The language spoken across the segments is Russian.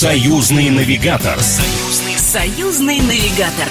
Союзный навигатор. Союзный, союзный навигатор.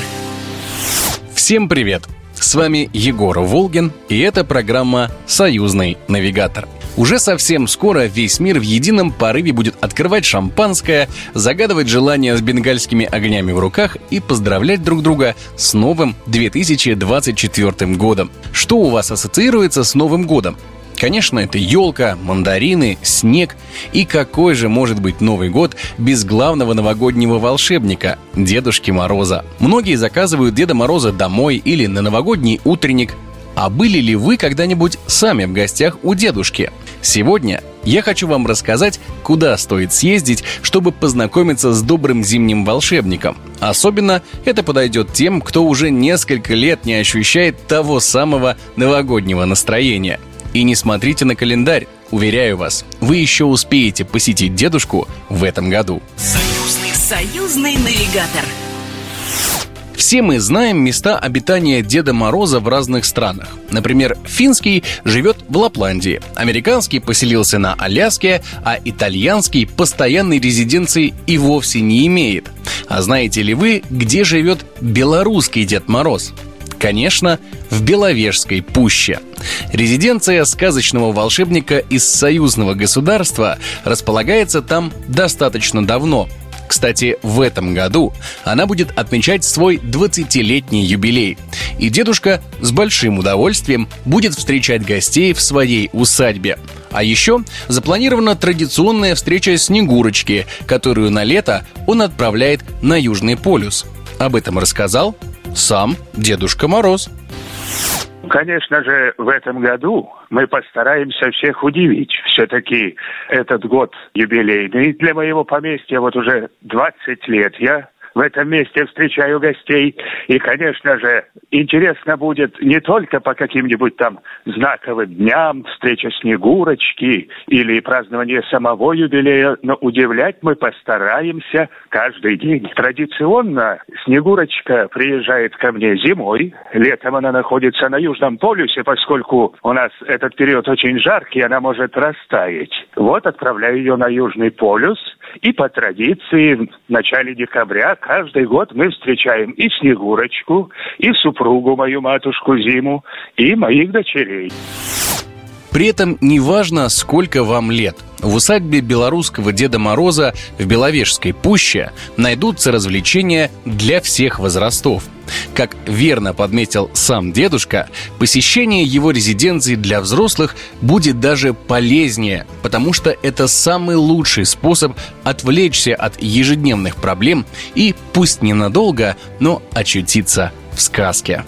Всем привет! С вами Егор Волгин, и это программа «Союзный навигатор». Уже совсем скоро весь мир в едином порыве будет открывать шампанское, загадывать желания с бенгальскими огнями в руках и поздравлять друг друга с новым 2024 годом. Что у вас ассоциируется с Новым годом? Конечно, это елка, мандарины, снег. И какой же может быть Новый год без главного новогоднего волшебника – Дедушки Мороза? Многие заказывают Деда Мороза домой или на новогодний утренник. А были ли вы когда-нибудь сами в гостях у дедушки? Сегодня я хочу вам рассказать, куда стоит съездить, чтобы познакомиться с добрым зимним волшебником. Особенно это подойдет тем, кто уже несколько лет не ощущает того самого новогоднего настроения – и не смотрите на календарь. Уверяю вас, вы еще успеете посетить дедушку в этом году. Союзный, союзный навигатор. Все мы знаем места обитания Деда Мороза в разных странах. Например, финский живет в Лапландии, американский поселился на Аляске, а итальянский постоянной резиденции и вовсе не имеет. А знаете ли вы, где живет белорусский Дед Мороз? Конечно, в Беловежской пуще. Резиденция сказочного волшебника из союзного государства располагается там достаточно давно. Кстати, в этом году она будет отмечать свой 20-летний юбилей. И дедушка с большим удовольствием будет встречать гостей в своей усадьбе. А еще запланирована традиционная встреча Снегурочки, которую на лето он отправляет на Южный полюс. Об этом рассказал сам Дедушка Мороз. Конечно же, в этом году мы постараемся всех удивить. Все-таки этот год юбилейный для моего поместья, вот уже 20 лет я в этом месте встречаю гостей. И, конечно же, интересно будет не только по каким-нибудь там знаковым дням, встреча Снегурочки или празднование самого юбилея, но удивлять мы постараемся каждый день. Традиционно Снегурочка приезжает ко мне зимой, летом она находится на Южном полюсе, поскольку у нас этот период очень жаркий, она может растаять. Вот отправляю ее на Южный полюс, и по традиции в начале декабря каждый год мы встречаем и Снегурочку, и супругу мою матушку Зиму, и моих дочерей. При этом неважно, сколько вам лет. В усадьбе белорусского Деда Мороза в Беловежской пуще найдутся развлечения для всех возрастов. Как верно подметил сам дедушка, посещение его резиденции для взрослых будет даже полезнее, потому что это самый лучший способ отвлечься от ежедневных проблем и, пусть ненадолго, но очутиться в сказке.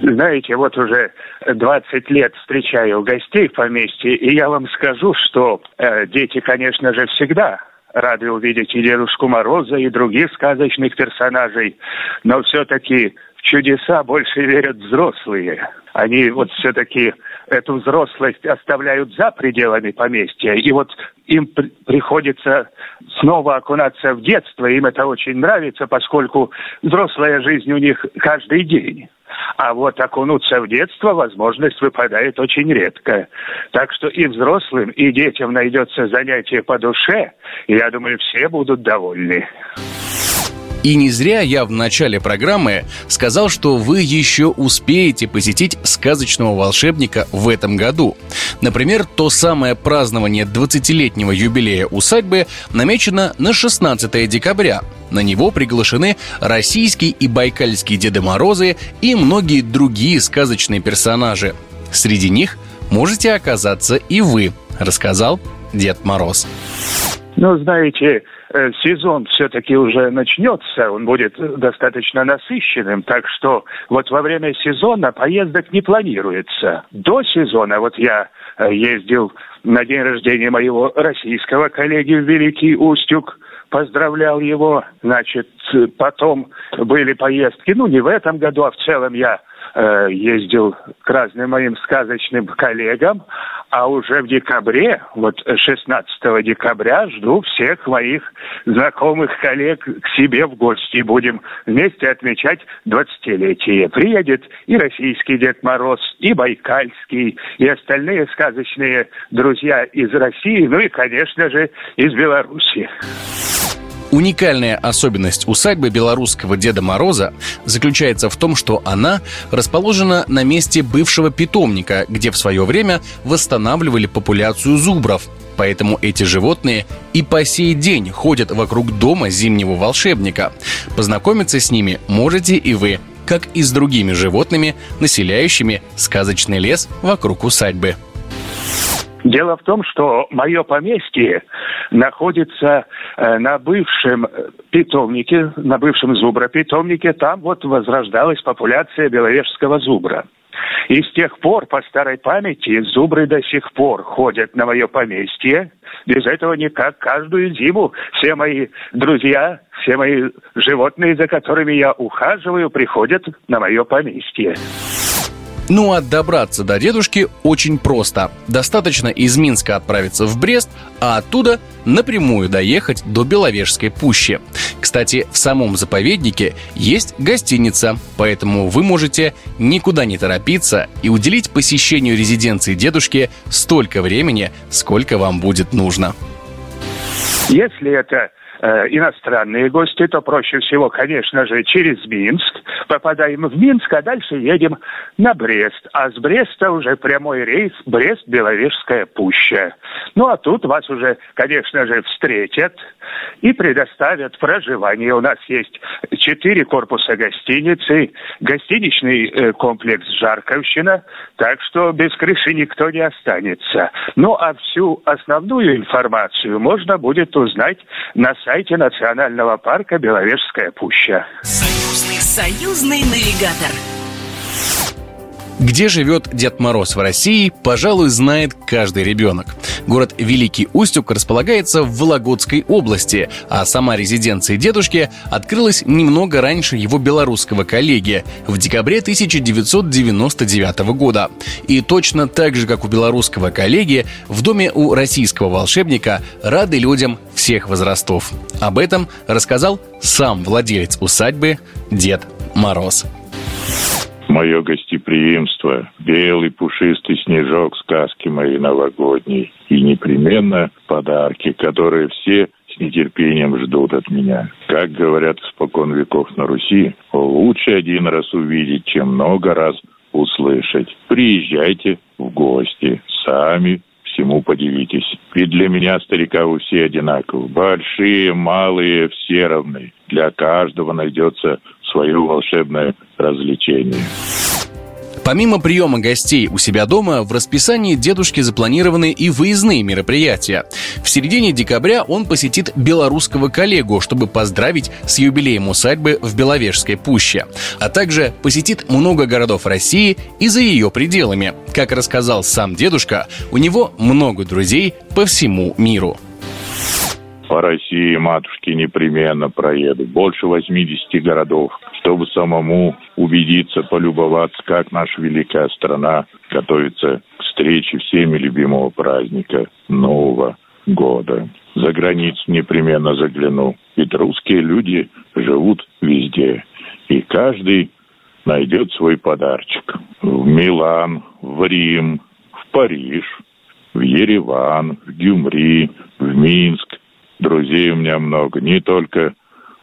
Знаете, вот уже 20 лет встречаю гостей в поместье, и я вам скажу, что э, дети, конечно же, всегда рады увидеть и Дедушку Мороза, и других сказочных персонажей, но все-таки в чудеса больше верят взрослые. Они вот все-таки эту взрослость оставляют за пределами поместья, и вот им при- приходится снова окунаться в детство, им это очень нравится, поскольку взрослая жизнь у них каждый день. А вот окунуться в детство возможность выпадает очень редко. Так что и взрослым, и детям найдется занятие по душе, и я думаю, все будут довольны. И не зря я в начале программы сказал, что вы еще успеете посетить сказочного волшебника в этом году. Например, то самое празднование 20-летнего юбилея усадьбы намечено на 16 декабря. На него приглашены российский и байкальский Деды Морозы и многие другие сказочные персонажи. Среди них можете оказаться и вы, рассказал Дед Мороз. Ну, знаете, сезон все-таки уже начнется, он будет достаточно насыщенным, так что вот во время сезона поездок не планируется. До сезона вот я э, ездил на день рождения моего российского коллеги в Великий Устюг, поздравлял его, значит, потом были поездки, ну, не в этом году, а в целом я э, ездил к разным моим сказочным коллегам, а уже в декабре, вот 16 декабря, жду всех моих знакомых коллег к себе в гости. Будем вместе отмечать 20-летие. Приедет и российский Дед Мороз, и байкальский, и остальные сказочные друзья из России, ну и, конечно же, из Беларуси. Уникальная особенность усадьбы белорусского Деда Мороза заключается в том, что она расположена на месте бывшего питомника, где в свое время восстанавливали популяцию зубров. Поэтому эти животные и по сей день ходят вокруг дома зимнего волшебника. Познакомиться с ними можете и вы, как и с другими животными, населяющими сказочный лес вокруг усадьбы. Дело в том, что мое поместье находится э, на бывшем питомнике, на бывшем зубропитомнике. Там вот возрождалась популяция беловежского зубра. И с тех пор, по старой памяти, зубры до сих пор ходят на мое поместье. Без этого никак. Каждую зиму все мои друзья, все мои животные, за которыми я ухаживаю, приходят на мое поместье. Ну а добраться до дедушки очень просто. Достаточно из Минска отправиться в Брест, а оттуда напрямую доехать до Беловежской пущи. Кстати, в самом заповеднике есть гостиница, поэтому вы можете никуда не торопиться и уделить посещению резиденции дедушки столько времени, сколько вам будет нужно. Если это э, иностранные гости, то проще всего, конечно же, через Минск. Попадаем в Минск, а дальше едем на Брест. А с Бреста уже прямой рейс Брест-Беловежская пуща. Ну, а тут вас уже, конечно же, встретят и предоставят проживание. У нас есть четыре корпуса гостиницы, гостиничный э, комплекс «Жарковщина», так что без крыши никто не останется. Ну, а всю основную информацию можно будет узнать на сайте Национального парка «Беловежская пуща». Союзный, союзный навигатор. Где живет Дед Мороз в России, пожалуй, знает каждый ребенок. Город Великий Устюг располагается в Вологодской области, а сама резиденция дедушки открылась немного раньше его белорусского коллеги, в декабре 1999 года. И точно так же, как у белорусского коллеги, в доме у российского волшебника рады людям всех возрастов. Об этом рассказал сам владелец усадьбы Дед Мороз мое гостеприимство, белый пушистый снежок сказки моей новогодней и непременно подарки, которые все с нетерпением ждут от меня. Как говорят испокон веков на Руси, лучше один раз увидеть, чем много раз услышать. Приезжайте в гости, сами всему подивитесь. Ведь для меня, старика, вы все одинаковы. Большие, малые, все равны. Для каждого найдется свое волшебное развлечение. Помимо приема гостей у себя дома, в расписании дедушки запланированы и выездные мероприятия. В середине декабря он посетит белорусского коллегу, чтобы поздравить с юбилеем усадьбы в Беловежской пуще. А также посетит много городов России и за ее пределами. Как рассказал сам дедушка, у него много друзей по всему миру по России матушки непременно проеду. Больше 80 городов, чтобы самому убедиться, полюбоваться, как наша великая страна готовится к встрече всеми любимого праздника Нового года. За границу непременно загляну. Ведь русские люди живут везде. И каждый найдет свой подарочек. В Милан, в Рим, в Париж, в Ереван, в Гюмри, в Минск, друзей у меня много, не только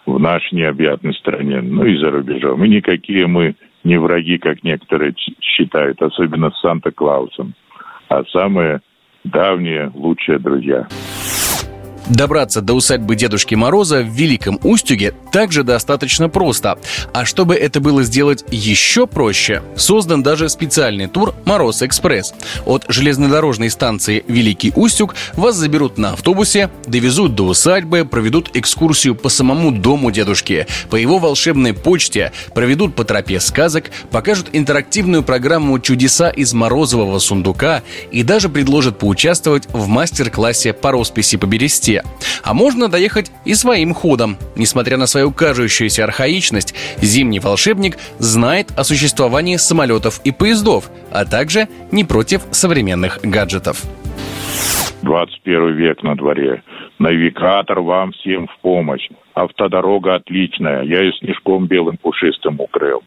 в нашей необъятной стране, но и за рубежом. И никакие мы не враги, как некоторые считают, особенно с Санта-Клаусом, а самые давние лучшие друзья. Добраться до усадьбы Дедушки Мороза в Великом Устюге также достаточно просто. А чтобы это было сделать еще проще, создан даже специальный тур «Мороз Экспресс». От железнодорожной станции Великий Устюг вас заберут на автобусе, довезут до усадьбы, проведут экскурсию по самому дому дедушки, по его волшебной почте, проведут по тропе сказок, покажут интерактивную программу «Чудеса из морозового сундука» и даже предложат поучаствовать в мастер-классе по росписи по бересте. А можно доехать и своим ходом. Несмотря на свою кажущуюся архаичность, зимний волшебник знает о существовании самолетов и поездов, а также не против современных гаджетов. 21 век на дворе. Навигатор вам всем в помощь. Автодорога отличная. Я ее снежком белым пушистым укрыл.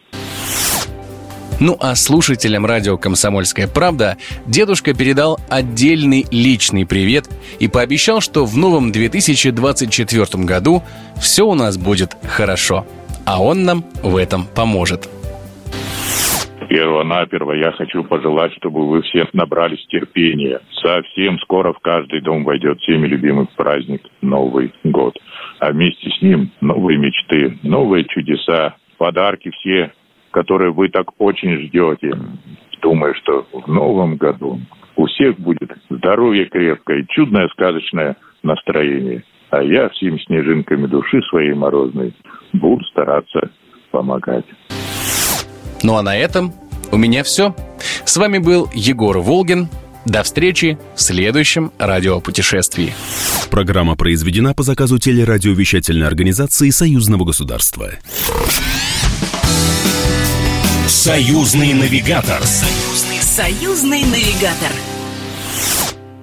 Ну а слушателям радио «Комсомольская правда» дедушка передал отдельный личный привет и пообещал, что в новом 2024 году все у нас будет хорошо. А он нам в этом поможет. Первонаперво я хочу пожелать, чтобы вы все набрались терпения. Совсем скоро в каждый дом войдет всеми любимый праздник Новый год. А вместе с ним новые мечты, новые чудеса, подарки все которые вы так очень ждете. Думаю, что в новом году у всех будет здоровье крепкое, чудное сказочное настроение. А я всеми снежинками души своей морозной буду стараться помогать. Ну а на этом у меня все. С вами был Егор Волгин. До встречи в следующем радиопутешествии. Программа произведена по заказу телерадиовещательной организации Союзного государства. Союзный навигатор. Союзный, союзный навигатор.